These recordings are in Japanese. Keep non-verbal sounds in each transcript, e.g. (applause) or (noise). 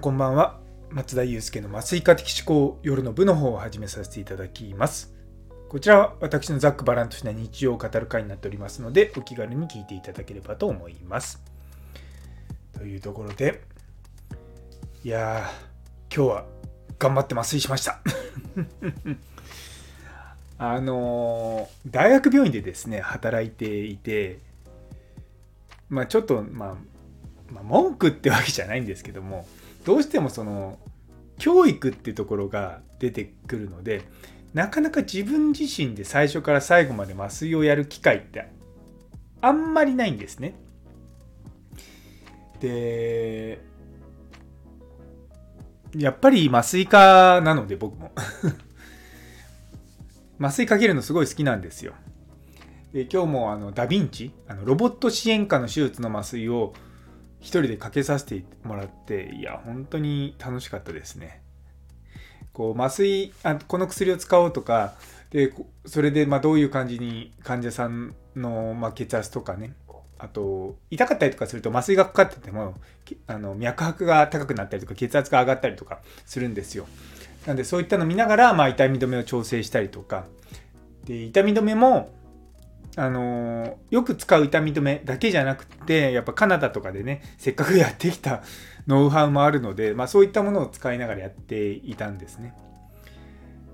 こんばんは。松田祐介の麻酔科的思考夜の部の方を始めさせていただきます。こちらは私のざっくばらんとした日常を語る会になっておりますのでお気軽に聞いていただければと思います。というところでいや今日は頑張って麻酔しました。(laughs) あのー、大学病院でですね働いていてまあちょっとまあまあ、文句ってわけじゃないんですけどもどうしてもその教育っていうところが出てくるのでなかなか自分自身で最初から最後まで麻酔をやる機会ってあんまりないんですね。でやっぱり麻酔科なので僕も (laughs) 麻酔かけるのすごい好きなんですよ。で今日もあのダヴィンチあのロボット支援科の手術の麻酔を一人でかけさせてもらっていや本当に楽しかったですね。こう麻酔あこの薬を使おうとかでそれでまどういう感じに患者さんの、ま血圧とかねあと痛かったりとかすると麻酔がかかっててもあの脈拍が高くなったりとか血圧が上がったりとかするんですよ。なんでそういったの見ながら、まあ、痛み止めを調整したりとかで痛み止めもあのよく使う痛み止めだけじゃなくてやっぱカナダとかでねせっかくやってきた (laughs) ノウハウもあるので、まあ、そういったものを使いながらやっていたんですね。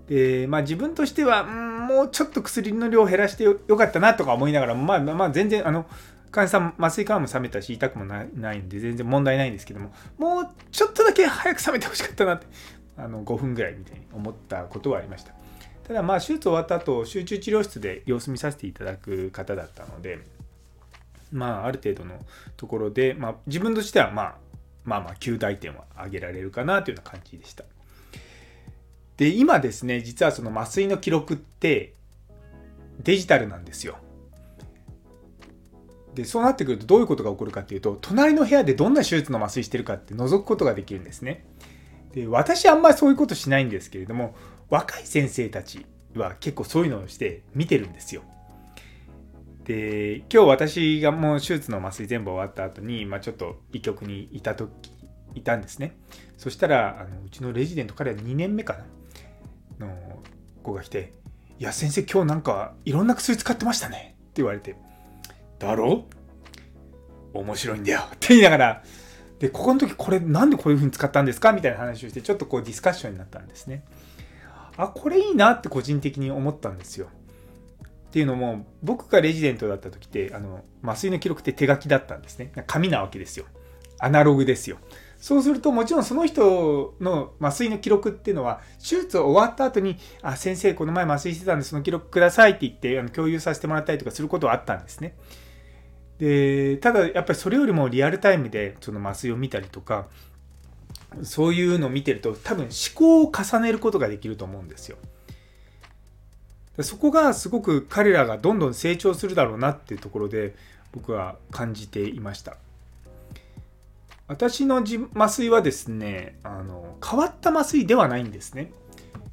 でまあ自分としてはもうちょっと薬の量を減らしてよかったなとか思いながらまあまあ全然あの患者さん麻酔管も冷めたし痛くもないんで全然問題ないんですけどももうちょっとだけ早く冷めてほしかったなってあの5分ぐらいみたいに思ったことはありました。ただまあ手術終わった後集中治療室で様子見させていただく方だったのでまあある程度のところで、まあ、自分としてはまあまあまあ9大点は上げられるかなというような感じでした。で今ですね実はその麻酔の記録ってデジタルなんですよ。でそうなってくるとどういうことが起こるかっていうと隣の部屋でどんな手術の麻酔してるかって覗くことができるんですね。で私あんまりそういうことしないんですけれども若い先生たちは結構そういうのをして見てるんですよ。で今日私がもう手術の麻酔全部終わった後に、まあ、ちょっと医局にいた時いたんですね。そしたらあのうちのレジデント彼は2年目かなの子が来て「いや先生今日なんかいろんな薬使ってましたね」って言われて「だろ？面白いんだよ」って言いながらでここの時これなんでこういう風に使ったんですか？みたいな話をしてちょっとこうディスカッションになったんですね。あこれいいなって個人的に思ったんですよ。っていうのも僕がレジデントだった時ってあの麻酔の記録って手書きだったんですね。紙なわけですよ。アナログですよ。そうするともちろんその人の麻酔の記録っていうのは手術終わった後に「あ先生この前麻酔してたんでその記録ください」って言ってあの共有させてもらったりとかすることはあったんですね。でただやっぱりそれよりもリアルタイムでその麻酔を見たりとかそういうのを見てると多分思考を重ねることができると思うんですよ。そこがすごく彼らがどんどん成長するだろうなっていうところで僕は感じていました。私の麻酔はですねあの変わった麻酔ではないんですね。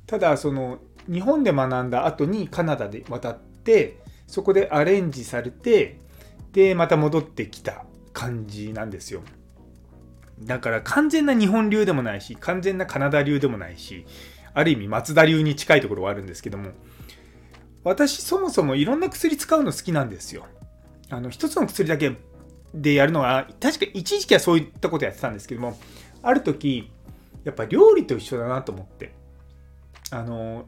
ただその日本で学んだ後にカナダで渡ってそこでアレンジされてでまた戻ってきた感じなんですよ。だから完全な日本流でもないし、完全なカナダ流でもないし、ある意味松田流に近いところはあるんですけども、私そもそもいろんな薬使うの好きなんですよ。あの、一つの薬だけでやるのは、確か一時期はそういったことやってたんですけども、ある時、やっぱ料理と一緒だなと思って。あの、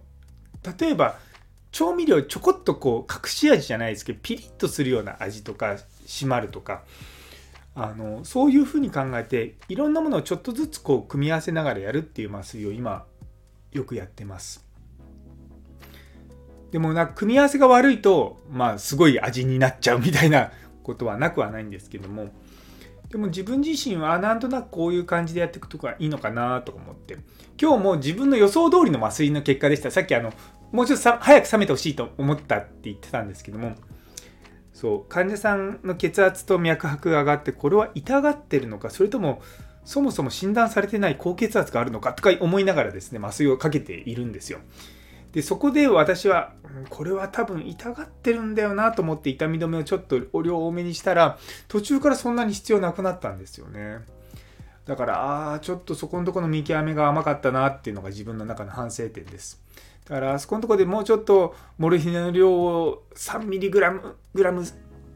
例えば、調味料ちょこっとこう隠し味じゃないですけどピリッとするような味とか締まるとかあのそういうふうに考えていろんなものをちょっとずつこう組み合わせながらやるっていう麻酔を今よくやってます。でもな組み合わせが悪いとまあすごい味になっちゃうみたいなことはなくはないんですけども。でも自分自身はなんとなくこういう感じでやっていくとかいいのかなと思って。今日も自分の予想通りの麻酔の結果でした。さっきあのもうちょっと早く冷めてほしいと思ったって言ってたんですけども。そう患者さんの血圧と脈拍が上がってこれは痛がってるのかそれともそもそも診断されてない高血圧があるのかとか思いながらですね麻酔をかけているんですよ。でそこで私は、これは多分痛がってるんだよなと思って痛み止めをちょっとお量多めにしたら途中からそんなに必要なくなったんですよね。だからあーちょっとそこのところの見極めが甘かったなっていうのが自分の中の反省点です。だからあそこのところでもうちょっとモルヒネの量を 3mg グラム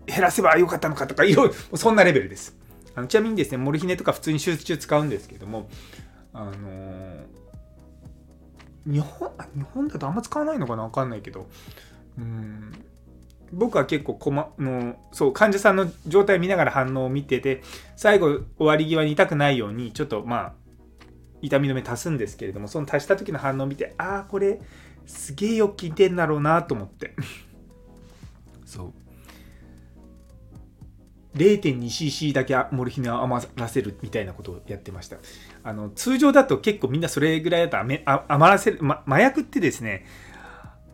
減らせばよかったのかとかいろいろそんなレベルです。あのちなみにですねモルヒネとか普通に手術中使うんですけどもあのー日本日本だとあんま使わないのかな？分かんないけど。うん。僕は結構こまのそう患者さんの状態を見ながら反応を見てて最後終わり際に痛くないようにちょっとまあ痛み止め足すんですけれどもその足した時の反応を見てああこれすげえよく効いてんだろうなと思って。(laughs) そう。0.2cc だけモルヒネを余らせるみたいなことをやってました。あの通常だと結構みんなそれぐらいだと余らせる、ま、麻薬ってですね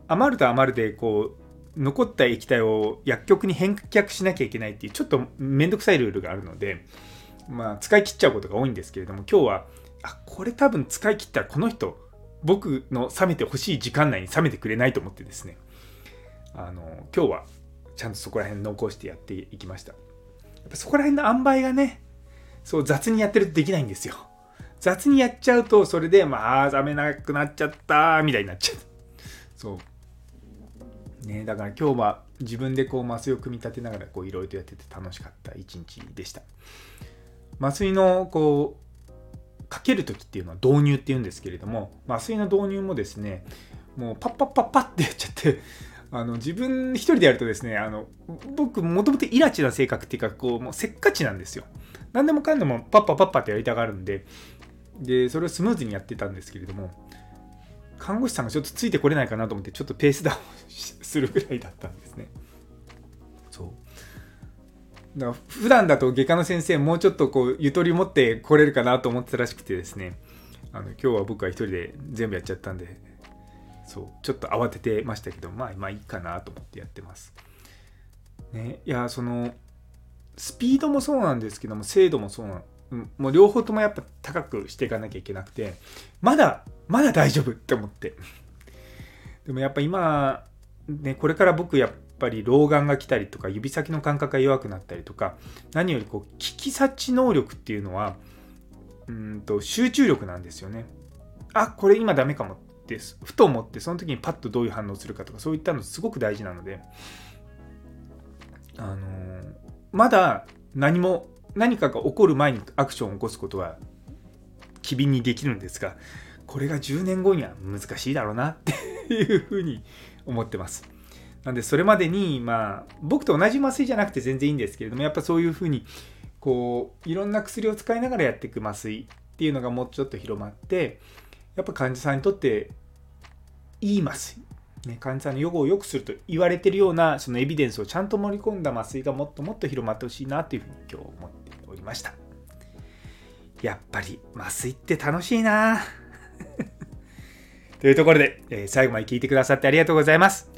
余ると余るでこう残った液体を薬局に返却しなきゃいけないっていうちょっとめんどくさいルールがあるので、まあ、使い切っちゃうことが多いんですけれども今日はあこれ多分使い切ったらこの人僕の冷めてほしい時間内に冷めてくれないと思ってですね。あの今日はちゃんとそこら辺残してやっていきました。そこら辺の塩梅がねそう雑にやってるとできないんですよ。雑にやっちゃうとそれでまあ冷めなくなっちゃったみたいになっちゃう。そう。ね。だから今日は自分でこう麻酔を組み立てながらいろいろとやってて楽しかった一日でした。麻酔のこうかける時っていうのは導入っていうんですけれども麻酔の導入もですねもうパッパッパッパッってやっちゃってあの自分一人でやるとですねあの僕もともとイラチな性格っていうかこうもうせっかちなんですよ。何でもかんでもパッパッパッパってやりたがるんででそれをスムーズにやってたんですけれども看護師さんがちょっとついてこれないかなと思ってちょっとペースダウンするぐらいだったんですね。そう。だから普段だと外科の先生もうちょっとこうゆとり持ってこれるかなと思ってたらしくてですね。あの今日は僕は一人で全部やっちゃったんでそうちょっと慌ててましたけどまあまあいいかなと思ってやってます。ねいやそのスピードもそうなんですけども精度もそうなもう両方ともやっぱ高くしていかなきゃいけなくてまだまだ大丈夫って思って。でもやっぱ今ねこれから僕やっぱり老眼が来たりとか指先の感覚が弱くなったりとか何よりこう聞き察知能力っていうのはうんと集中力なんですよね。あこれ今ダメかもってふと思ってその時にパッとどういう反応するかとかそういったのすごく大事なのであのー、まだ何も何かが起こる前にアクションを起こすことは機敏にできるんですがこれが10年後には難しいだろうなっていうふうに思ってます。なんでそれまでにまあ僕と同じ麻酔じゃなくて全然いいんですけれどもやっぱそういうふうにこういろんな薬を使いながらやっていく麻酔っていうのがもうちょっと広まってやっぱ患者さんにとっていい麻酔、ね、患者さんの予後を良くすると言われてるようなそのエビデンスをちゃんと盛り込んだ麻酔がもっともっと広まってほしいなというふうに今日思ってました。やっぱり麻酔って楽しいな。(laughs) というところで、え、最後まで聞いてくださってありがとうございます。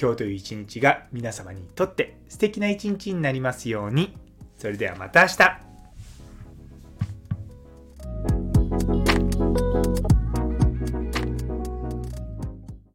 今日という一日が皆様にとって素敵な一日になりますように。それではまた明日。